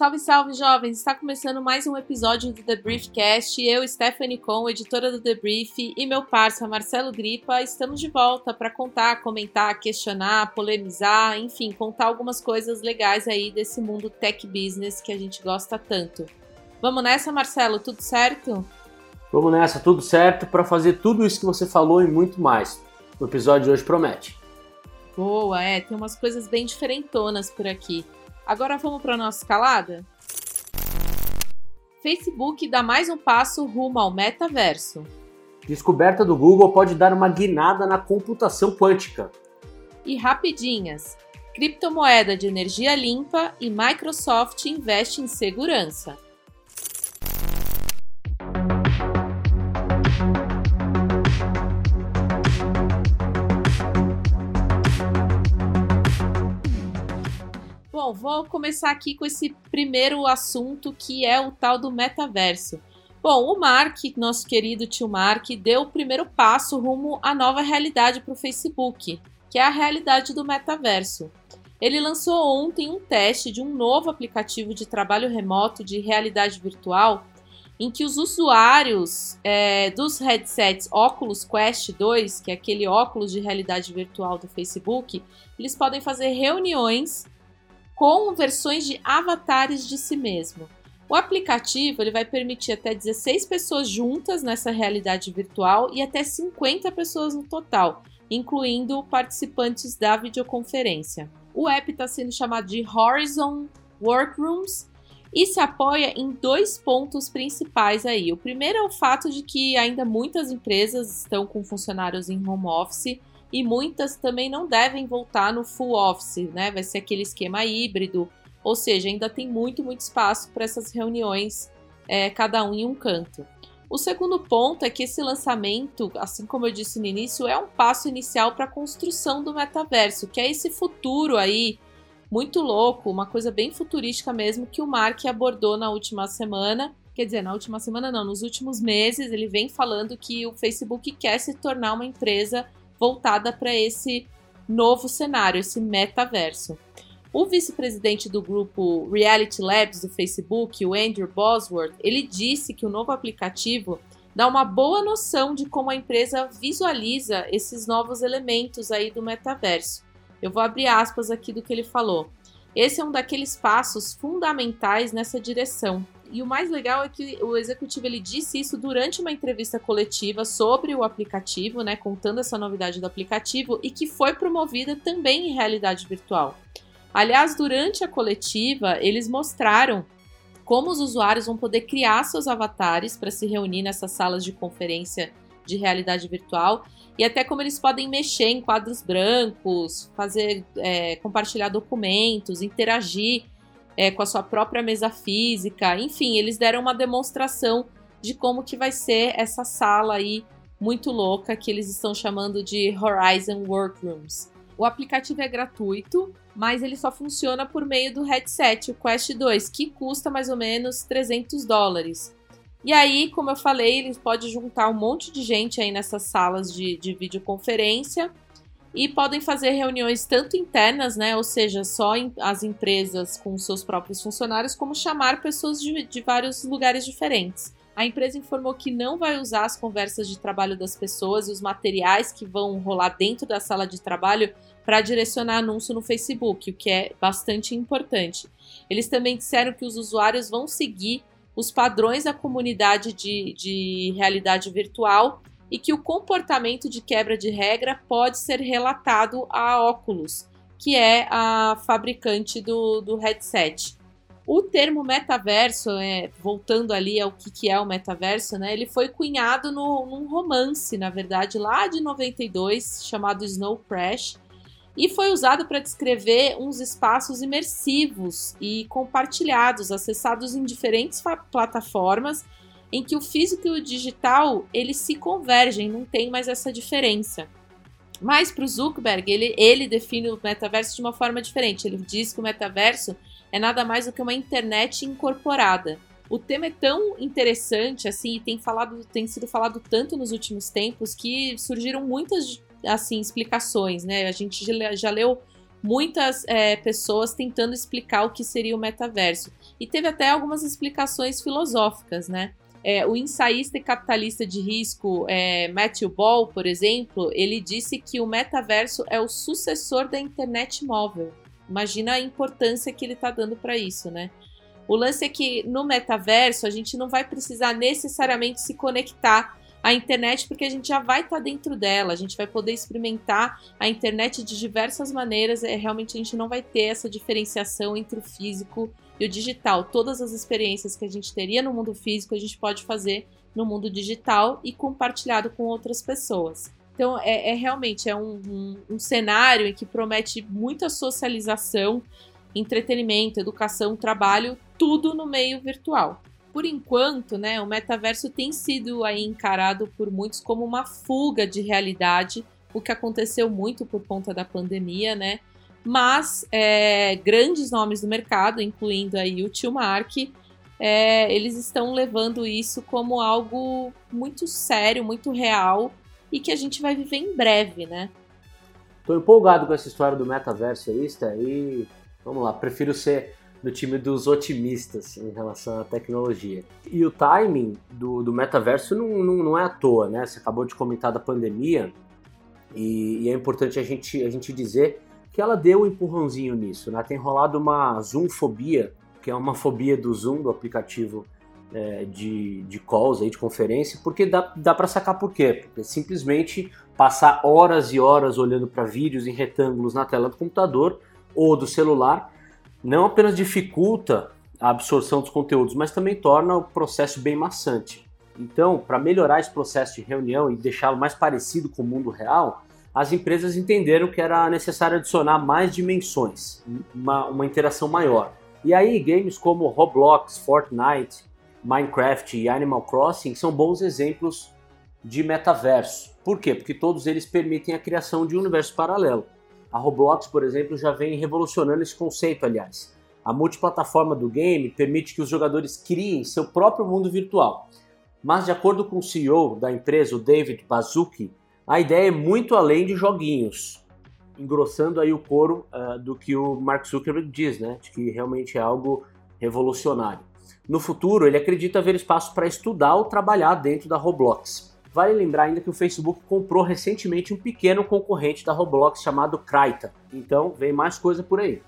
Salve, salve, jovens! Está começando mais um episódio do The Briefcast. Eu, Stephanie Com, editora do The Brief, e meu parceiro Marcelo Gripa, estamos de volta para contar, comentar, questionar, polemizar, enfim, contar algumas coisas legais aí desse mundo tech business que a gente gosta tanto. Vamos nessa, Marcelo? Tudo certo? Vamos nessa, tudo certo, para fazer tudo isso que você falou e muito mais. O episódio de hoje promete. Boa, é, tem umas coisas bem diferentonas por aqui. Agora vamos para a nossa escalada? Facebook dá mais um passo rumo ao metaverso. Descoberta do Google pode dar uma guinada na computação quântica. E rapidinhas. Criptomoeda de energia limpa e Microsoft investe em segurança. Bom, vou começar aqui com esse primeiro assunto que é o tal do metaverso. Bom, o Mark, nosso querido tio Mark, deu o primeiro passo rumo à nova realidade para o Facebook, que é a realidade do metaverso. Ele lançou ontem um teste de um novo aplicativo de trabalho remoto de realidade virtual, em que os usuários é, dos headsets Oculus Quest 2, que é aquele óculos de realidade virtual do Facebook, eles podem fazer reuniões com versões de avatares de si mesmo. O aplicativo ele vai permitir até 16 pessoas juntas nessa realidade virtual e até 50 pessoas no total, incluindo participantes da videoconferência. O app está sendo chamado de Horizon Workrooms e se apoia em dois pontos principais aí. O primeiro é o fato de que ainda muitas empresas estão com funcionários em home office e muitas também não devem voltar no full office, né? Vai ser aquele esquema híbrido, ou seja, ainda tem muito, muito espaço para essas reuniões, é, cada um em um canto. O segundo ponto é que esse lançamento, assim como eu disse no início, é um passo inicial para a construção do metaverso, que é esse futuro aí muito louco, uma coisa bem futurística mesmo que o Mark abordou na última semana. Quer dizer, na última semana não, nos últimos meses ele vem falando que o Facebook quer se tornar uma empresa voltada para esse novo cenário, esse metaverso. O vice-presidente do grupo Reality Labs do Facebook, o Andrew Bosworth, ele disse que o novo aplicativo dá uma boa noção de como a empresa visualiza esses novos elementos aí do metaverso. Eu vou abrir aspas aqui do que ele falou. Esse é um daqueles passos fundamentais nessa direção, e o mais legal é que o executivo ele disse isso durante uma entrevista coletiva sobre o aplicativo, né, contando essa novidade do aplicativo e que foi promovida também em realidade virtual. Aliás, durante a coletiva, eles mostraram como os usuários vão poder criar seus avatares para se reunir nessas salas de conferência de realidade virtual e até como eles podem mexer em quadros brancos, fazer é, compartilhar documentos, interagir é, com a sua própria mesa física. Enfim, eles deram uma demonstração de como que vai ser essa sala aí muito louca que eles estão chamando de Horizon Workrooms. O aplicativo é gratuito, mas ele só funciona por meio do headset, o Quest 2, que custa mais ou menos 300 dólares. E aí, como eu falei, ele pode juntar um monte de gente aí nessas salas de, de videoconferência e podem fazer reuniões tanto internas, né, ou seja, só em, as empresas com seus próprios funcionários, como chamar pessoas de, de vários lugares diferentes. A empresa informou que não vai usar as conversas de trabalho das pessoas e os materiais que vão rolar dentro da sala de trabalho para direcionar anúncio no Facebook, o que é bastante importante. Eles também disseram que os usuários vão seguir os padrões da comunidade de, de realidade virtual e que o comportamento de quebra de regra pode ser relatado à Oculus, que é a fabricante do, do headset. O termo metaverso, é, voltando ali ao que, que é o metaverso, né, ele foi cunhado no, num romance, na verdade, lá de 92, chamado Snow Crash, e foi usado para descrever uns espaços imersivos e compartilhados, acessados em diferentes plataformas em que o físico e o digital eles se convergem, não tem mais essa diferença. Mas para o Zuckerberg, ele, ele define o metaverso de uma forma diferente. Ele diz que o metaverso é nada mais do que uma internet incorporada. o tema é tão interessante, assim, e tem, falado, tem sido falado tanto nos últimos tempos que surgiram muitas, assim, explicações, né? A gente já leu muitas é, pessoas tentando explicar o que seria o metaverso. E teve até algumas explicações filosóficas, né? É, o ensaísta e capitalista de risco é, Matthew Ball, por exemplo, ele disse que o metaverso é o sucessor da internet móvel. Imagina a importância que ele está dando para isso, né? O lance é que no metaverso a gente não vai precisar necessariamente se conectar à internet porque a gente já vai estar tá dentro dela, a gente vai poder experimentar a internet de diversas maneiras, é, realmente a gente não vai ter essa diferenciação entre o físico e o digital. Todas as experiências que a gente teria no mundo físico a gente pode fazer no mundo digital e compartilhado com outras pessoas. Então, é, é realmente é um, um, um, cenário em que promete muita socialização entretenimento, educação, trabalho, tudo no meio virtual. Por enquanto, né, o metaverso tem sido aí encarado por muitos como uma fuga de realidade, o que aconteceu muito por conta da pandemia, né? Mas é, grandes nomes do mercado, incluindo aí o Tio Mark, é, eles estão levando isso como algo muito sério, muito real e que a gente vai viver em breve, né? Tô empolgado com essa história do metaverso aí, e Vamos lá, prefiro ser do time dos otimistas em relação à tecnologia. E o timing do, do metaverso não, não, não, é à toa, né? Você acabou de comentar da pandemia e, e, é importante a gente, a gente dizer que ela deu um empurrãozinho nisso, né? Tem rolado uma zoomfobia, que é uma fobia do Zoom, do aplicativo é, de, de calls, aí, de conferência, porque dá, dá para sacar por quê. Porque simplesmente passar horas e horas olhando para vídeos em retângulos na tela do computador ou do celular não apenas dificulta a absorção dos conteúdos, mas também torna o processo bem maçante. Então, para melhorar esse processo de reunião e deixá-lo mais parecido com o mundo real, as empresas entenderam que era necessário adicionar mais dimensões, uma, uma interação maior. E aí, games como Roblox, Fortnite, Minecraft e Animal Crossing são bons exemplos de metaverso. Por quê? Porque todos eles permitem a criação de um universo paralelo. A Roblox, por exemplo, já vem revolucionando esse conceito, aliás. A multiplataforma do game permite que os jogadores criem seu próprio mundo virtual. Mas, de acordo com o CEO da empresa, o David Bazuki, a ideia é muito além de joguinhos, engrossando aí o coro uh, do que o Mark Zuckerberg diz, né? De que realmente é algo revolucionário. No futuro, ele acredita haver espaço para estudar ou trabalhar dentro da Roblox. Vale lembrar ainda que o Facebook comprou recentemente um pequeno concorrente da Roblox chamado Kraita. Então, vem mais coisa por aí.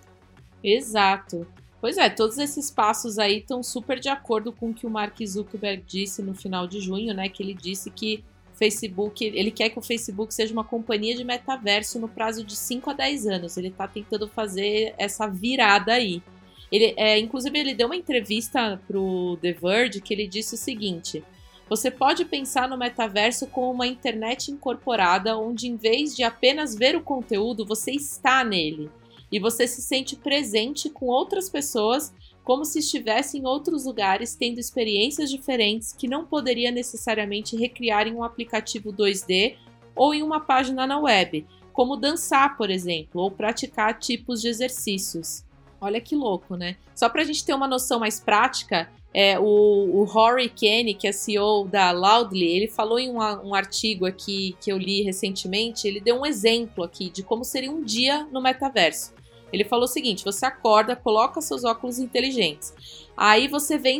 Exato. Pois é, todos esses passos aí estão super de acordo com o que o Mark Zuckerberg disse no final de junho, né? Que ele disse que Facebook, ele quer que o Facebook seja uma companhia de metaverso no prazo de 5 a 10 anos. Ele está tentando fazer essa virada aí. Ele, é, inclusive, ele deu uma entrevista pro The Verge que ele disse o seguinte: você pode pensar no metaverso como uma internet incorporada, onde em vez de apenas ver o conteúdo, você está nele. E você se sente presente com outras pessoas, como se estivesse em outros lugares, tendo experiências diferentes que não poderia necessariamente recriar em um aplicativo 2D ou em uma página na web, como dançar, por exemplo, ou praticar tipos de exercícios. Olha que louco, né? Só para a gente ter uma noção mais prática, é, o, o Rory Kenny, que é CEO da Loudly, ele falou em um, um, artigo aqui que eu li recentemente, ele deu um exemplo aqui de como seria um dia no metaverso. Ele falou o seguinte: você acorda, coloca seus óculos inteligentes. Aí você vê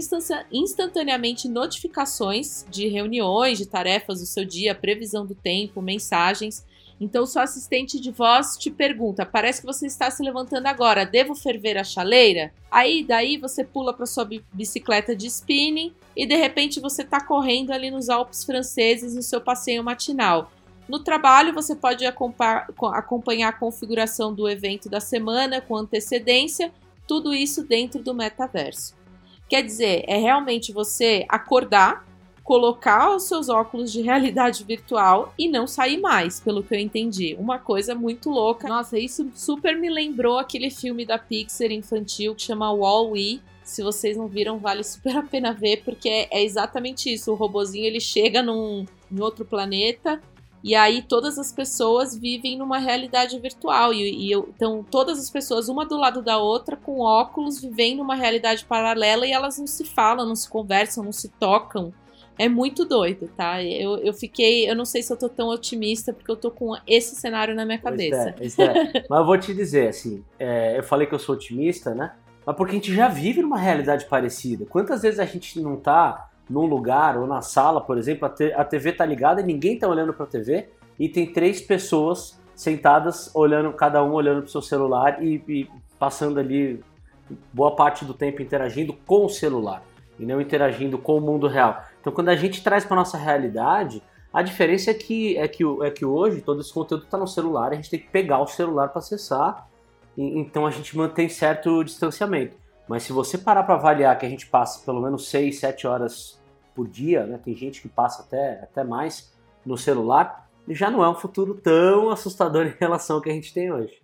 instantaneamente notificações de reuniões, de tarefas do seu dia, previsão do tempo, mensagens. Então, sua assistente de voz te pergunta: parece que você está se levantando agora, devo ferver a chaleira? Aí, daí você pula para sua bicicleta de spinning e de repente você está correndo ali nos Alpes franceses no seu passeio matinal. No trabalho, você pode acompanhar a configuração do evento da semana com antecedência, tudo isso dentro do metaverso. Quer dizer, é realmente você acordar colocar os seus óculos de realidade virtual e não sair mais, pelo que eu entendi. Uma coisa muito louca. Nossa, isso super me lembrou aquele filme da Pixar infantil que chama Wall-E. Se vocês não viram, vale super a pena ver, porque é, é exatamente isso. O robozinho ele chega num, outro planeta E aí todas as pessoas vivem numa realidade virtual. E, e então todas as pessoas, uma do lado da outra, com óculos, vivendo uma realidade paralela e elas não se falam, não se conversam, não se tocam. É muito doido, tá? Eu, eu fiquei. Eu não sei se eu tô tão otimista, porque eu tô com esse cenário na minha cabeça. Pois é, é. Mas eu vou te dizer, assim, é, eu falei que eu sou otimista, né? Mas porque a gente já vive numa realidade parecida. Quantas vezes a gente não tá num lugar ou na sala, por exemplo, a TV tá ligada e ninguém tá olhando pra TV e tem três pessoas sentadas olhando, cada um olhando pro seu celular e, e passando ali boa parte do tempo interagindo com o celular e não interagindo com o mundo real. Então, quando a gente traz para nossa realidade, a diferença é que, é que, é que hoje todo esse conteúdo está no celular, a gente tem que pegar o celular para acessar, e, então a gente mantém certo distanciamento. Mas se você parar para avaliar que a gente passa pelo menos 6, 7 horas por dia, né? tem gente que passa até, até mais no celular, já não é um futuro tão assustador em relação ao que a gente tem hoje.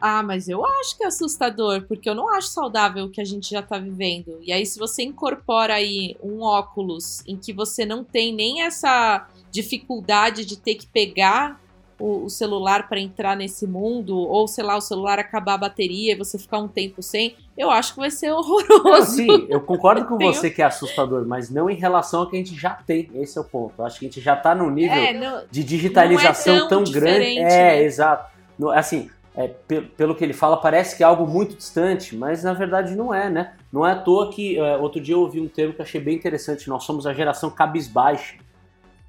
Ah, mas eu acho que é assustador, porque eu não acho saudável o que a gente já tá vivendo. E aí, se você incorpora aí um óculos em que você não tem nem essa dificuldade de ter que pegar o, o celular para entrar nesse mundo, ou sei lá, o celular acabar a bateria e você ficar um tempo sem, eu acho que vai ser horroroso. sim, eu concordo com Tenho... você que é assustador, mas não em relação ao que a que a gente já tem. Esse é o ponto. Eu acho que a gente já tá num nível é, não, de digitalização é tão, tão grande. É, né? exato. Assim, é, pelo que ele fala, parece que é algo muito distante, mas na verdade não é, né? Não é à toa que é, outro dia eu ouvi um termo que achei bem interessante. Nós somos a geração cabisbaixa,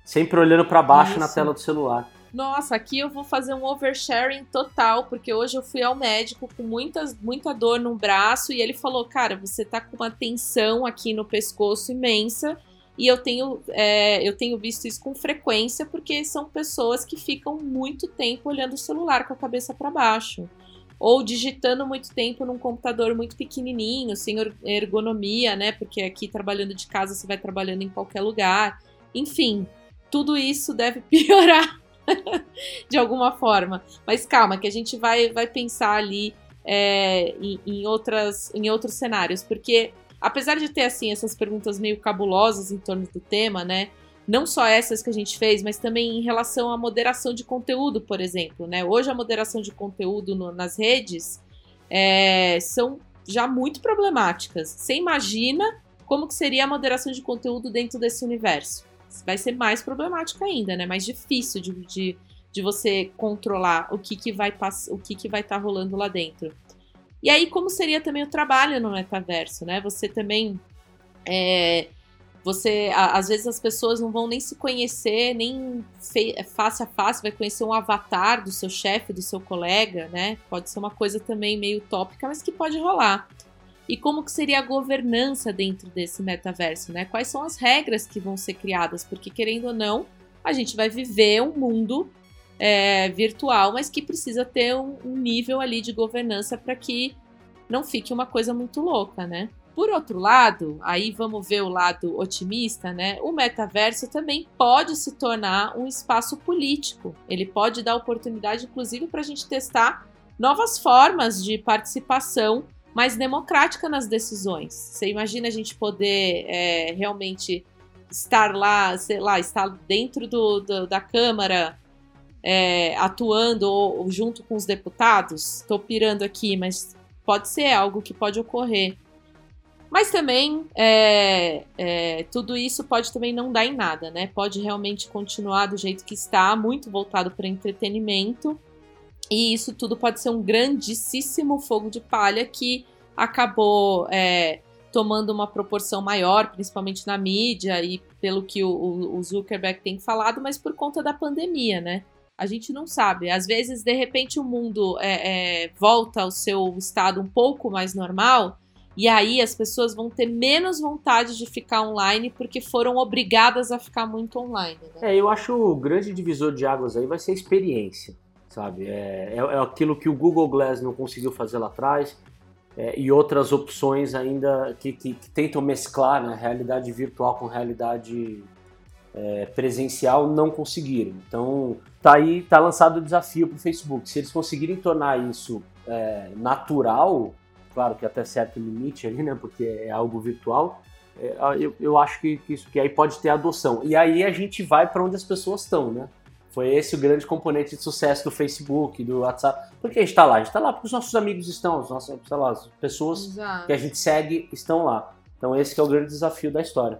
sempre olhando para baixo Isso. na tela do celular. Nossa, aqui eu vou fazer um oversharing total, porque hoje eu fui ao médico com muitas, muita dor no braço e ele falou: Cara, você tá com uma tensão aqui no pescoço imensa e eu tenho, é, eu tenho visto isso com frequência porque são pessoas que ficam muito tempo olhando o celular com a cabeça para baixo. Ou digitando muito tempo num computador muito pequenininho, sem ergonomia, né? Porque aqui trabalhando de casa você vai trabalhando em qualquer lugar. Enfim, tudo isso deve piorar de alguma forma. Mas calma, que a gente vai, vai pensar ali é, em, em, outras, em outros cenários, porque apesar de ter assim essas perguntas meio cabulosas em torno do tema, né? Não só essas que a gente fez, mas também em relação à moderação de conteúdo, por exemplo, né? Hoje a moderação de conteúdo no, nas redes é, são já muito problemáticas. Você imagina como que seria a moderação de conteúdo dentro desse universo? Vai ser mais problemática ainda, né? Mais difícil de, de, de você controlar o que, que vai o que, que vai estar tá rolando lá dentro. E aí, como seria também o trabalho no metaverso, né? Você também. É, você. A, às vezes as pessoas não vão nem se conhecer, nem fe, face a face, vai conhecer um avatar do seu chefe, do seu colega, né? Pode ser uma coisa também meio utópica, mas que pode rolar. E como que seria a governança dentro desse metaverso, né? Quais são as regras que vão ser criadas? Porque, querendo ou não, a gente vai viver um mundo é, virtual, mas que precisa ter um, um nível ali de governança para que não fique uma coisa muito louca, né? Por outro lado, aí vamos ver o lado otimista, né? O metaverso também pode se tornar um espaço político. Ele pode dar oportunidade, inclusive, para a gente testar novas formas de participação mais democrática nas decisões. Você imagina a gente poder é, realmente estar lá, sei lá, estar dentro do, do da Câmara é, atuando ou, junto com os deputados. Estou pirando aqui, mas pode ser algo que pode ocorrer. Mas também é, é, tudo isso pode também não dar em nada, né? Pode realmente continuar do jeito que está, muito voltado para entretenimento. E isso tudo pode ser um grandíssimo fogo de palha que acabou é, tomando uma proporção maior, principalmente na mídia e pelo que o, o Zuckerberg tem falado, mas por conta da pandemia, né? A gente não sabe. Às vezes, de repente, o mundo é, é, volta ao seu estado um pouco mais normal. E aí as pessoas vão ter menos vontade de ficar online porque foram obrigadas a ficar muito online. Né? É, eu acho o grande divisor de águas aí vai ser a experiência, sabe? É, é, é aquilo que o Google Glass não conseguiu fazer lá atrás é, e outras opções ainda que, que, que tentam mesclar né, realidade virtual com realidade é, presencial não conseguiram. Então, tá aí, tá lançado o desafio para o Facebook. Se eles conseguirem tornar isso é, natural, claro que até certo limite ali, né, porque é algo virtual, é, eu, eu acho que, que, isso que aí pode ter adoção. E aí a gente vai para onde as pessoas estão, né? Foi esse o grande componente de sucesso do Facebook, do WhatsApp. Por que a gente está lá? A gente está lá porque os nossos amigos estão, os nossos, sei lá, as pessoas Exato. que a gente segue estão lá. Então esse que é o grande desafio da história.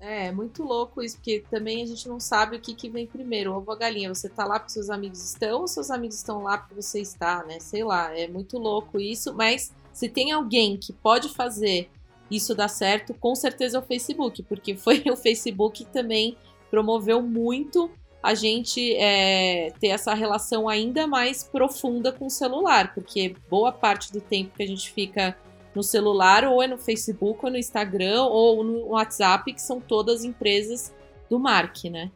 É, muito louco isso, porque também a gente não sabe o que, que vem primeiro, ovo a galinha. Você tá lá porque seus amigos estão ou seus amigos estão lá porque você está, né? Sei lá, é muito louco isso, mas se tem alguém que pode fazer isso dar certo, com certeza é o Facebook, porque foi o Facebook que também promoveu muito a gente é, ter essa relação ainda mais profunda com o celular, porque boa parte do tempo que a gente fica no celular, ou é no Facebook, ou no Instagram, ou no WhatsApp, que são todas empresas do Mark, né?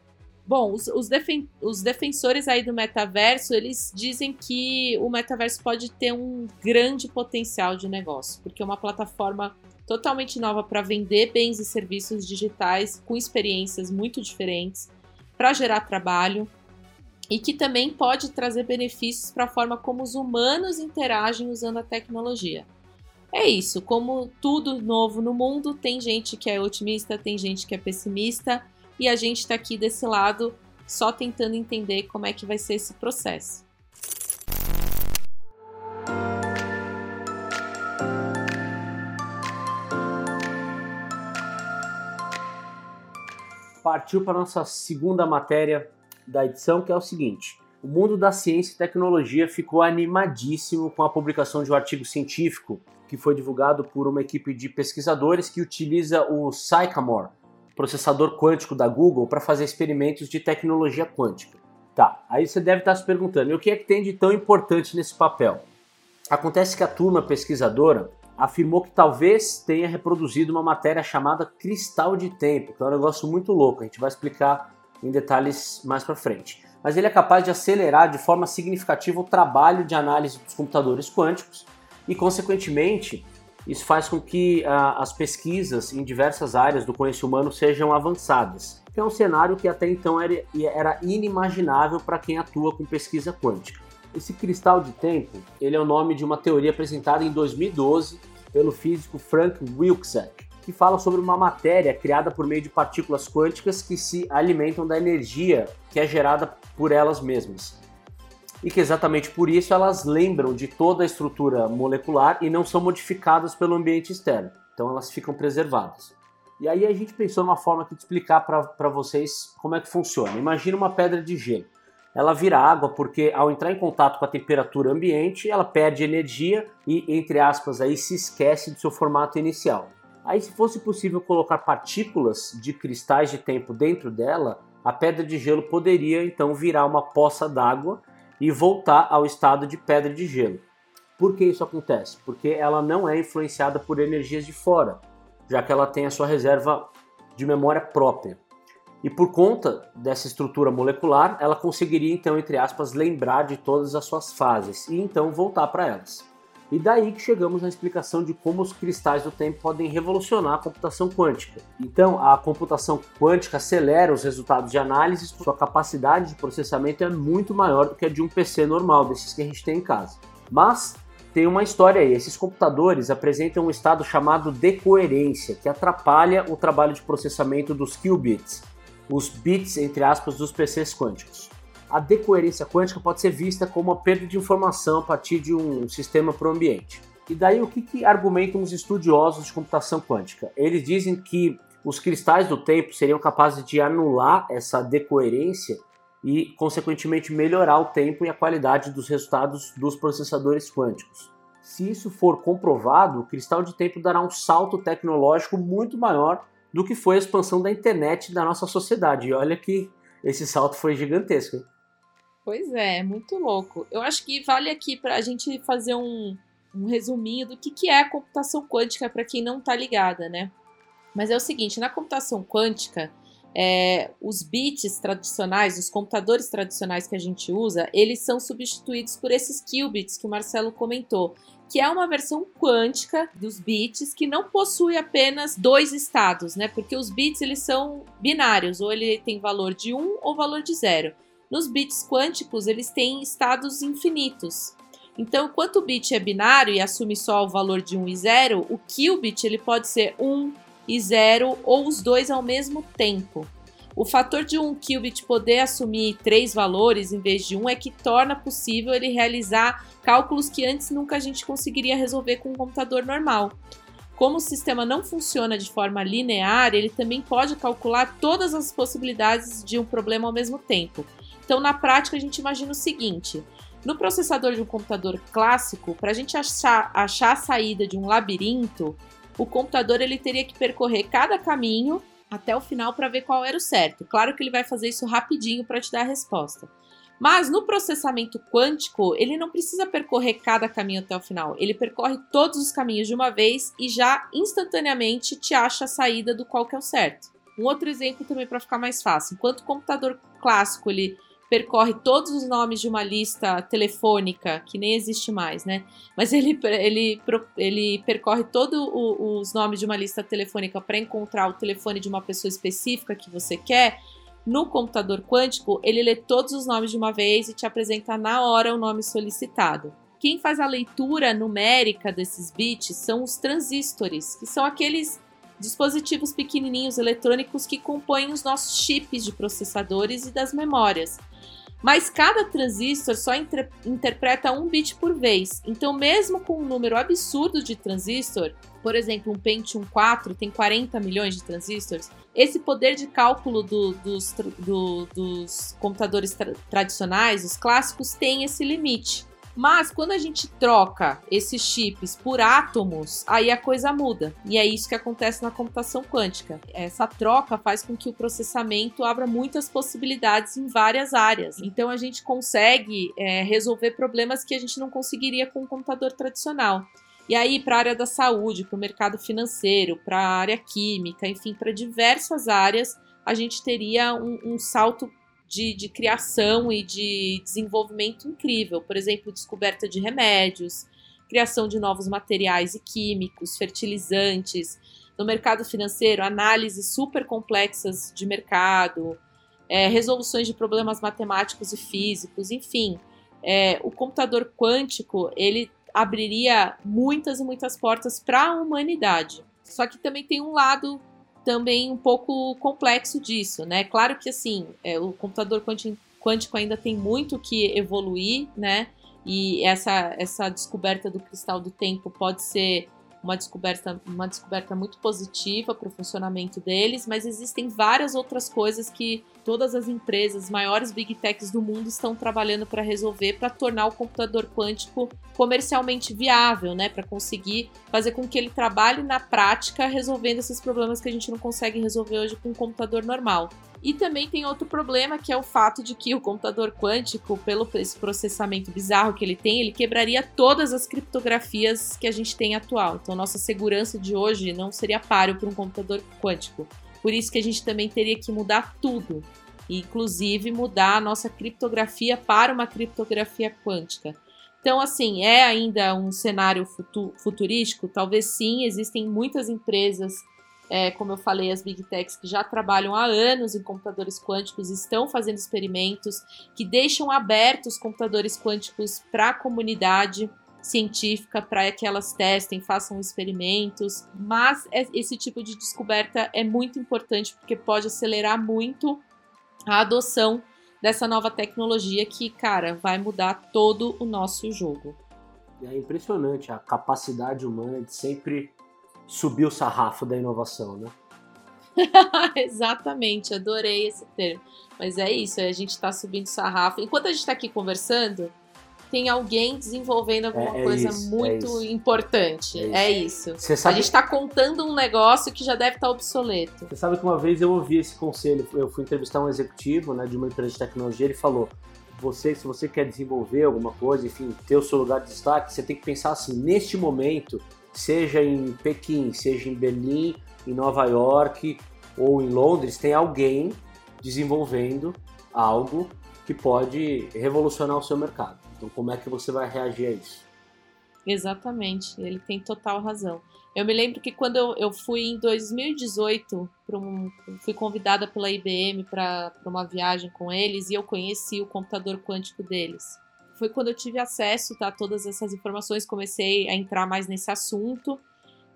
Bom, os, os, defen os, defensores aí do metaverso, eles dizem que o metaverso pode ter um grande potencial de negócio, porque é uma plataforma totalmente nova para vender bens e serviços digitais com experiências muito diferentes, para gerar trabalho e que também pode trazer benefícios para a forma como os humanos interagem usando a tecnologia. É isso, como tudo novo no mundo, tem gente que é otimista, tem gente que é pessimista, e a gente está aqui desse lado só tentando entender como é que vai ser esse processo. Partiu para nossa segunda matéria da edição, que é o seguinte: o mundo da ciência e tecnologia ficou animadíssimo com a publicação de um artigo científico que foi divulgado por uma equipe de pesquisadores que utiliza o Sycamore, processador quântico da Google, para fazer experimentos de tecnologia quântica. Tá, aí você deve estar se perguntando, e o que é que tem de tão importante nesse papel? Acontece que a turma pesquisadora afirmou que talvez tenha reproduzido uma matéria chamada cristal de tempo, que é um negócio muito louco, a gente vai explicar em detalhes mais para frente. Mas ele é capaz de acelerar de forma significativa o trabalho de análise dos computadores quânticos e, consequentemente, isso faz com que uh, as pesquisas em diversas áreas do conhecimento humano sejam avançadas, que é um cenário que até então era, era inimaginável para quem atua com pesquisa quântica. Esse cristal de tempo, ele é o nome de uma teoria apresentada em 2012 pelo físico Frank Wilczek, que fala sobre uma matéria criada por meio de partículas quânticas que se alimentam da energia que é gerada por elas mesmas e que exatamente por isso elas lembram de toda a estrutura molecular e não são modificadas pelo ambiente externo. Então elas ficam preservadas. E aí a gente pensou numa forma de explicar para vocês como é que funciona. Imagina uma pedra de gelo. Ela vira água porque ao entrar em contato com a temperatura ambiente, ela perde energia e, entre aspas, aí se esquece do seu formato inicial. Aí se fosse possível colocar partículas de cristais de tempo dentro dela, a pedra de gelo poderia então virar uma poça d'água e voltar ao estado de pedra de gelo. Por que isso acontece? Porque ela não é influenciada por energias de fora, já que ela tem a sua reserva de memória própria. E por conta dessa estrutura molecular, ela conseguiria então, entre aspas, lembrar de todas as suas fases e então voltar para elas. E daí que chegamos na explicação de como os cristais do tempo podem revolucionar a computação quântica. Então, a computação quântica acelera os resultados de análise, sua capacidade de processamento é muito maior do que a de um PC normal, desses que a gente tem em casa. Mas tem uma história aí: esses computadores apresentam um estado chamado decoerência, que atrapalha o trabalho de processamento dos qubits, os bits, entre aspas, dos PCs quânticos a decoerência quântica pode ser vista como uma perda de informação a partir de um sistema para o ambiente. E daí o que, que argumentam os estudiosos de computação quântica? Eles dizem que os cristais do tempo seriam capazes de anular essa decoerência e, consequentemente, melhorar o tempo e a qualidade dos resultados dos processadores quânticos. Se isso for comprovado, o cristal de tempo dará um salto tecnológico muito maior do que foi a expansão da internet da nossa sociedade. E olha que esse salto foi gigantesco. Hein? Pois é, muito louco. Eu acho que vale aqui para a gente fazer um, um resuminho do que, que é a computação quântica para quem não está ligada, né? Mas é o seguinte, na computação quântica, é, os bits tradicionais, os computadores tradicionais que a gente usa, eles são substituídos por esses qubits que o Marcelo comentou, que é uma versão quântica dos bits que não possui apenas dois estados, né? Porque os bits eles são binários, ou ele tem valor de 1 um, ou valor de zero. Nos bits quânticos, eles têm estados infinitos. Então, enquanto o bit é binário e assume só o valor de 1 e 0, o qubit ele pode ser 1 e 0 ou os dois ao mesmo tempo. O fator de um qubit poder assumir três valores em vez de um é que torna possível ele realizar cálculos que antes nunca a gente conseguiria resolver com um computador normal. Como o sistema não funciona de forma linear, ele também pode calcular todas as possibilidades de um problema ao mesmo tempo. Então, na prática, a gente imagina o seguinte: no processador de um computador clássico, para a gente achar, achar a saída de um labirinto, o computador ele teria que percorrer cada caminho até o final para ver qual era o certo. Claro que ele vai fazer isso rapidinho para te dar a resposta. Mas no processamento quântico, ele não precisa percorrer cada caminho até o final. Ele percorre todos os caminhos de uma vez e já instantaneamente te acha a saída do qual que é o certo. Um outro exemplo também para ficar mais fácil. Enquanto o computador clássico ele percorre todos os nomes de uma lista telefônica, que nem existe mais, né? Mas ele, ele, ele percorre todos os nomes de uma lista telefônica para encontrar o telefone de uma pessoa específica que você quer. No computador quântico, ele lê todos os nomes de uma vez e te apresenta na hora o nome solicitado. Quem faz a leitura numérica desses bits são os transistores, que são aqueles dispositivos pequenininhos eletrônicos que compõem os nossos chips de processadores e das memórias. Mas cada transistor só interpreta um bit por vez. Então, mesmo com um número absurdo de transistor, por exemplo, um Pentium 4 tem 40 milhões de transistores, esse poder de cálculo do, dos, do, dos computadores tra tradicionais, os clássicos, tem esse limite. Mas quando a gente troca esses chips por átomos, aí a coisa muda. E é isso que acontece na computação quântica. Essa troca faz com que o processamento abra muitas possibilidades em várias áreas. Então a gente consegue é, resolver problemas que a gente não conseguiria com um computador tradicional. E aí, para a área da saúde, para o mercado financeiro, para a área química, enfim, para diversas áreas, a gente teria um, um salto de, de criação e de desenvolvimento incrível. Por exemplo, descoberta de remédios, criação de novos materiais e químicos, fertilizantes. No mercado financeiro, análises super complexas de mercado, é, resoluções de problemas matemáticos e físicos, enfim. É, o computador quântico ele abriria muitas e muitas portas para a humanidade. Só que também tem um lado também um pouco complexo disso, né? Claro que assim, é, o computador quântico ainda tem muito que evoluir, né? E essa, essa descoberta do cristal do tempo pode ser uma descoberta, uma descoberta muito positiva para o funcionamento deles, mas existem várias outras coisas que todas as empresas, maiores big techs do mundo estão trabalhando para resolver para tornar o computador quântico comercialmente viável, né, para conseguir fazer com que ele trabalhe na prática resolvendo esses problemas que a gente não consegue resolver hoje com um computador normal. E também tem outro problema que é o fato de que o computador quântico, pelo esse processamento bizarro que ele tem, ele quebraria todas as criptografias que a gente tem atual. Então, nossa segurança de hoje não seria páreo para um computador quântico. Por isso que a gente também teria que mudar tudo, inclusive mudar a nossa criptografia para uma criptografia quântica. Então, assim, é ainda um cenário futurístico? Talvez sim, existem muitas empresas é, como eu falei, as big techs que já trabalham há anos em computadores quânticos estão fazendo experimentos que deixam abertos computadores quânticos para a comunidade científica para que elas testem, façam experimentos. Mas é, esse tipo de descoberta é muito importante porque pode acelerar muito a adoção dessa nova tecnologia que, cara, vai mudar todo o nosso jogo. É impressionante a capacidade humana de sempre subir o sarrafo da inovação, né? Exatamente, adorei esse termo. Mas é isso, a gente está subindo o sarrafo. Enquanto a gente está aqui conversando, tem alguém desenvolvendo alguma é, é coisa isso, é muito é importante. É isso. É isso. Sabe... A gente está contando um negócio que já deve estar tá obsoleto. Você sabe que uma vez eu ouvi esse conselho, eu fui entrevistar um executivo né, de uma empresa de tecnologia, ele falou: você, se você quer desenvolver alguma coisa, enfim, ter o seu lugar de destaque, você tem que pensar assim, neste momento, seja em Pequim, seja em Berlim, em Nova York ou em Londres, tem alguém desenvolvendo algo que pode revolucionar o seu mercado. Então, como é que você vai reagir a isso? Exatamente, ele tem total razão. Eu me lembro que quando eu, fui em 2018, um, fui convidada pela IBM para uma viagem com eles e eu conheci o computador quântico deles foi quando eu tive acesso tá, a todas essas informações, comecei a entrar mais nesse assunto.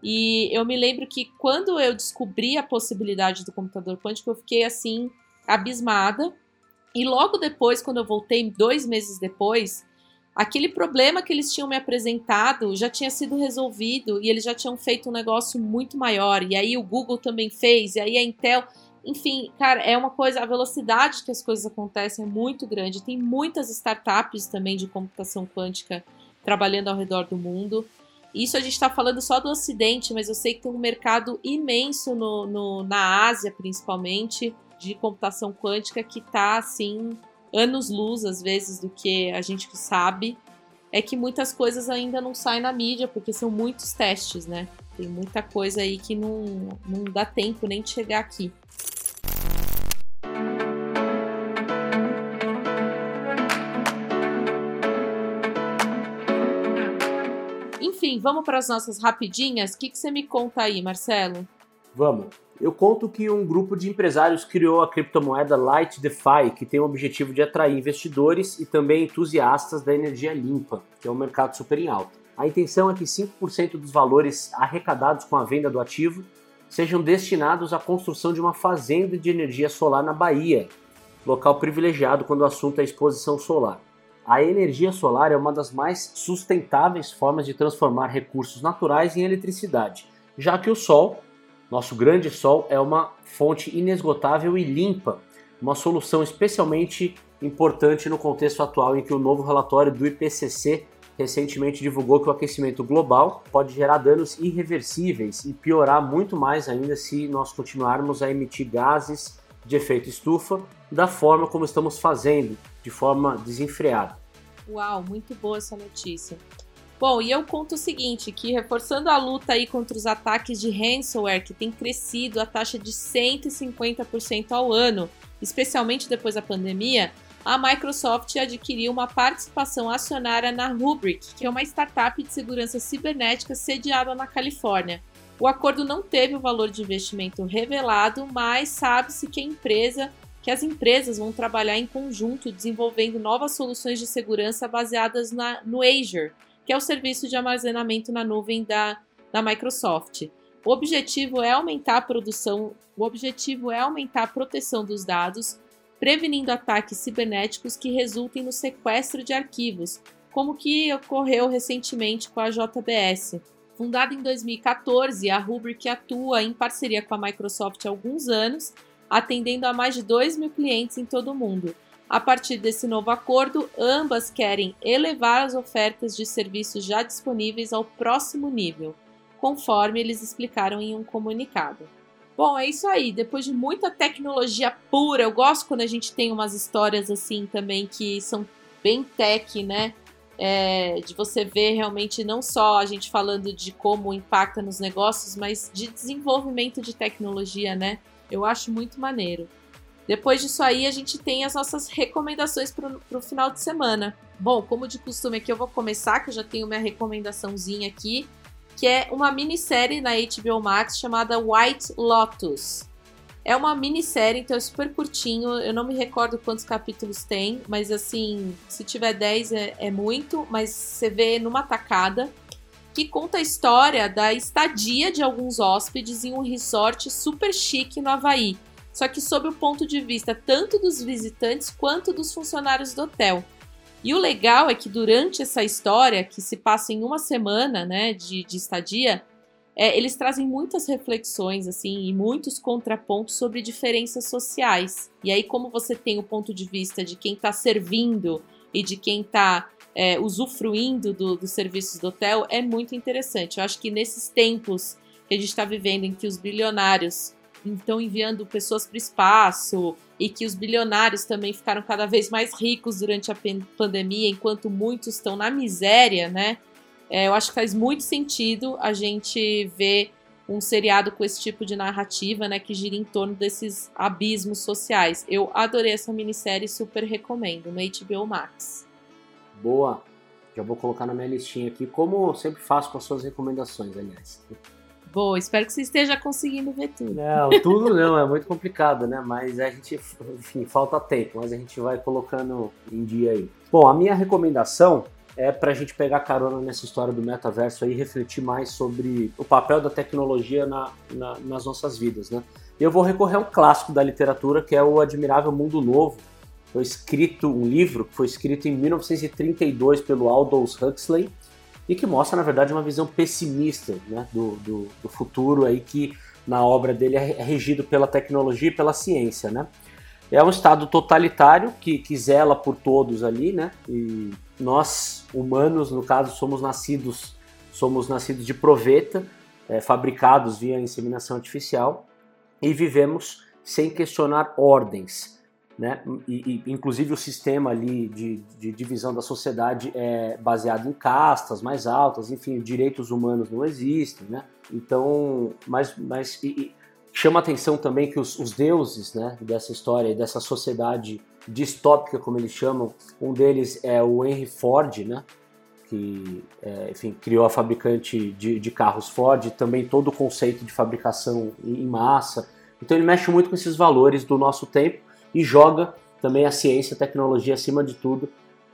E eu me lembro que quando eu descobri a possibilidade do computador quântico, eu fiquei assim abismada. E logo depois, quando eu voltei, dois meses depois, aquele problema que eles tinham me apresentado já tinha sido resolvido e eles já tinham feito um negócio muito maior. E aí o Google também fez, e aí a Intel. Enfim, cara, é uma coisa, a velocidade que as coisas acontecem é muito grande. Tem muitas startups também de computação quântica trabalhando ao redor do mundo. Isso a gente está falando só do Ocidente, mas eu sei que tem um mercado imenso no, no na Ásia, principalmente, de computação quântica que está assim anos-luz, às vezes, do que a gente sabe. É que muitas coisas ainda não saem na mídia, porque são muitos testes, né? Tem muita coisa aí que não, não dá tempo nem de chegar aqui. Vamos para as nossas rapidinhas. O que, que você me conta aí, Marcelo? Vamos. Eu conto que um grupo de empresários criou a criptomoeda Light DeFi, que tem o objetivo de atrair investidores e também entusiastas da energia limpa, que é um mercado super em alta. A intenção é que 5% dos valores arrecadados com a venda do ativo sejam destinados à construção de uma fazenda de energia solar na Bahia, local privilegiado quando o assunto é exposição solar. A energia solar é uma das mais sustentáveis formas de transformar recursos naturais em eletricidade, já que o sol, nosso grande sol, é uma fonte inesgotável e limpa, uma solução especialmente importante no contexto atual em que o novo relatório do IPCC recentemente divulgou que o aquecimento global pode gerar danos irreversíveis e piorar muito mais ainda se nós continuarmos a emitir gases de efeito estufa da forma como estamos fazendo, de forma desenfreada. Uau, muito boa essa notícia. Bom, e eu conto o seguinte, que reforçando a luta aí contra os ataques de ransomware, que tem crescido a taxa de 150% ao ano, especialmente depois da pandemia, a Microsoft adquiriu uma participação acionária na Rubrik, que é uma startup de segurança cibernética sediada na Califórnia. O acordo não teve o valor de investimento revelado, mas sabe-se que a empresa que as empresas vão trabalhar em conjunto desenvolvendo novas soluções de segurança baseadas na, no Azure, que é o serviço de armazenamento na nuvem da, da Microsoft. O objetivo é aumentar a produção, o objetivo é aumentar a proteção dos dados, prevenindo ataques cibernéticos que resultem no sequestro de arquivos, como que ocorreu recentemente com a JBS. Fundada em 2014, a Rubrik atua em parceria com a Microsoft há alguns anos atendendo a mais de 2 mil clientes em todo o mundo. A partir desse novo acordo, ambas querem elevar as ofertas de serviços já disponíveis ao próximo nível, conforme eles explicaram em um comunicado. Bom, é isso aí. Depois de muita tecnologia pura, eu gosto quando a gente tem umas histórias assim também que são bem tech, né? É, de você ver realmente não só a gente falando de como impacta nos negócios, mas de desenvolvimento de tecnologia, né? Eu acho muito maneiro. Depois disso aí, a gente tem as nossas recomendações para o final de semana. Bom, como de costume aqui, eu vou começar, que eu já tenho minha recomendaçãozinha aqui, que é uma minissérie na HBO Max chamada White Lotus. É uma minissérie, então é super curtinho. Eu não me recordo quantos capítulos tem, mas assim, se tiver 10 é, é muito, mas você vê numa tacada que conta a história da estadia de alguns hóspedes em um resort super chique no Havaí, só que sob o ponto de vista tanto dos visitantes quanto dos funcionários do hotel. E o legal é que durante essa história, que se passa em uma semana né, de, de estadia, é, eles trazem muitas reflexões assim e muitos contrapontos sobre diferenças sociais. E aí, como você tem o ponto de vista de quem está servindo e de quem está é, usufruindo do, dos serviços do hotel é muito interessante. Eu acho que nesses tempos que a gente está vivendo, em que os bilionários estão enviando pessoas para o espaço e que os bilionários também ficaram cada vez mais ricos durante a pandemia, enquanto muitos estão na miséria, né? É, eu acho que faz muito sentido a gente ver um seriado com esse tipo de narrativa, né, que gira em torno desses abismos sociais. Eu adorei essa minissérie, super recomendo no HBO Max. Boa. Já vou colocar na minha listinha aqui, como eu sempre faço com as suas recomendações, aliás. Boa, espero que você esteja conseguindo ver tudo. Não, tudo não, é muito complicado, né? Mas a gente, enfim, falta tempo, mas a gente vai colocando em dia aí. Bom, a minha recomendação é para a gente pegar carona nessa história do metaverso aí e refletir mais sobre o papel da tecnologia na, na, nas nossas vidas, né? Eu vou recorrer a um clássico da literatura, que é o Admirável Mundo Novo. Foi escrito um livro que foi escrito em 1932 pelo Aldous Huxley e que mostra, na verdade, uma visão pessimista né, do, do, do futuro aí que na obra dele é regido pela tecnologia e pela ciência, né? É um estado totalitário que, que zela por todos ali, né? E nós, humanos, no caso, somos nascidos, somos nascidos de proveta, é, fabricados via inseminação artificial, e vivemos sem questionar ordens. Né? E, e, inclusive o sistema ali de, de, divisão da sociedade é baseado em castas mais altas, enfim, direitos humanos não existem, né? Então, mas, mas e, chama atenção também que os, os, deuses né, dessa história, dessa sociedade distópica, como eles chamam, um deles é o Henry Ford, né? que é, enfim, criou a fabricante de, de, carros Ford, também todo o conceito de fabricação em massa. Então ele mexe muito com esses valores do nosso tempo e joga também a ciência e a tecnologia acima de tudo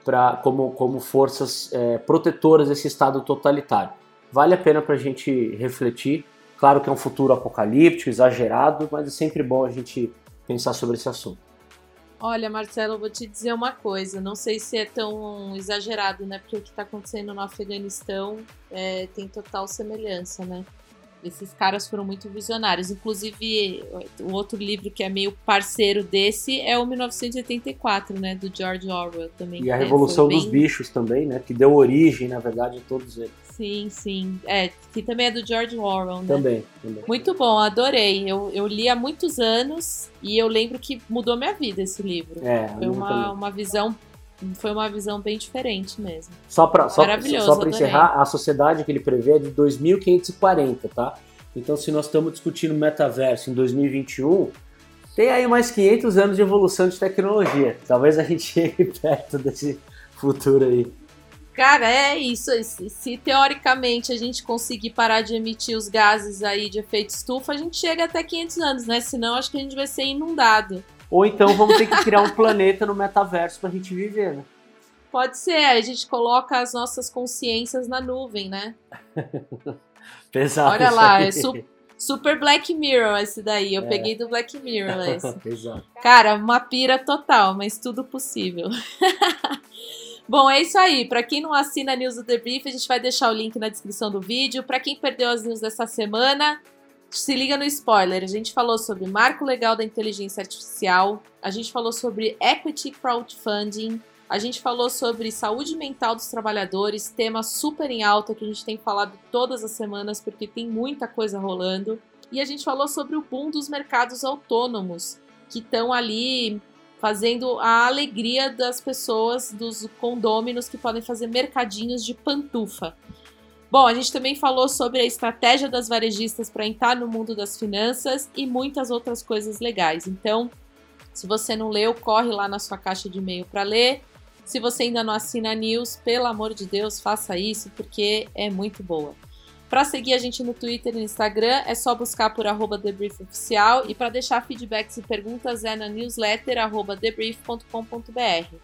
pra, como, como forças é, protetoras desse estado totalitário. Vale a pena para a gente refletir. Claro que é um futuro apocalíptico, exagerado, mas é sempre bom a gente pensar sobre esse assunto. Olha, Marcelo, eu vou te dizer uma coisa. Não sei se é tão exagerado, né? Porque o que está acontecendo no Afeganistão é, tem total semelhança, né? Esses caras foram muito visionários. Inclusive, o outro livro que é meio parceiro desse é o 1984, né? Do George Orwell também. E a Revolução bem... dos Bichos também, né? Que deu origem, na verdade, a todos eles. Sim, sim. É, que também é do George Orwell, né? Também, também. Muito bom, adorei. Eu, eu li há muitos anos e eu lembro que mudou minha vida esse livro. É, foi uma, uma visão foi uma visão bem diferente mesmo. Só para só, só para encerrar, a sociedade que ele prevê é de 2540, tá? Então, se nós estamos discutindo metaverso em 2021, tem aí mais 500 anos de evolução de tecnologia. Talvez a gente chegue perto desse futuro aí. Cara, é isso. Se teoricamente a gente conseguir parar de emitir os gases aí de efeito estufa, a gente chega até 500 anos, né? Senão acho que a gente vai ser inundado. Ou então vamos ter que criar um planeta no metaverso pra gente viver, né? Pode ser, a gente coloca as nossas consciências na nuvem, né? Pesado. Olha lá, é su super Black Mirror esse daí. Eu é. peguei do Black Mirror esse. Exato. Cara, uma pira total, mas tudo possível. Bom, é isso aí. Para quem não assina a News do The Brief, a gente vai deixar o link na descrição do vídeo. Para quem perdeu as news dessa semana, se liga no spoiler. A gente falou sobre marco legal da inteligência artificial, a gente falou sobre equity crowdfunding, a gente falou sobre saúde mental dos trabalhadores, tema super em alta que a gente tem falado todas as semanas porque tem muita coisa rolando. E a gente falou sobre o boom dos mercados autônomos, que estão ali fazendo a alegria das pessoas, dos condôminos que podem fazer mercadinhos de pantufa. Bom, a gente também falou sobre a estratégia das varejistas para entrar no mundo das finanças e muitas outras coisas legais. Então, se você não leu, corre lá na sua caixa de e-mail para ler. Se você ainda não assina a news, pelo amor de Deus, faça isso porque é muito boa. Para seguir a gente no Twitter e no Instagram, é só buscar por arroba debriefoficial e para deixar feedbacks e perguntas é na newsletter arroba debrief.com.br.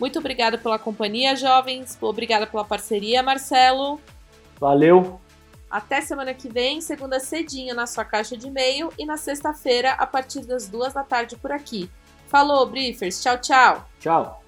Muito obrigada pela companhia, jovens. Obrigada pela parceria, Marcelo. Valeu. Até semana que vem, segunda cedinha na sua caixa de e-mail e na sexta-feira a partir das duas da tarde por aqui. Falou, Briefers. Tchau, tchau. Tchau.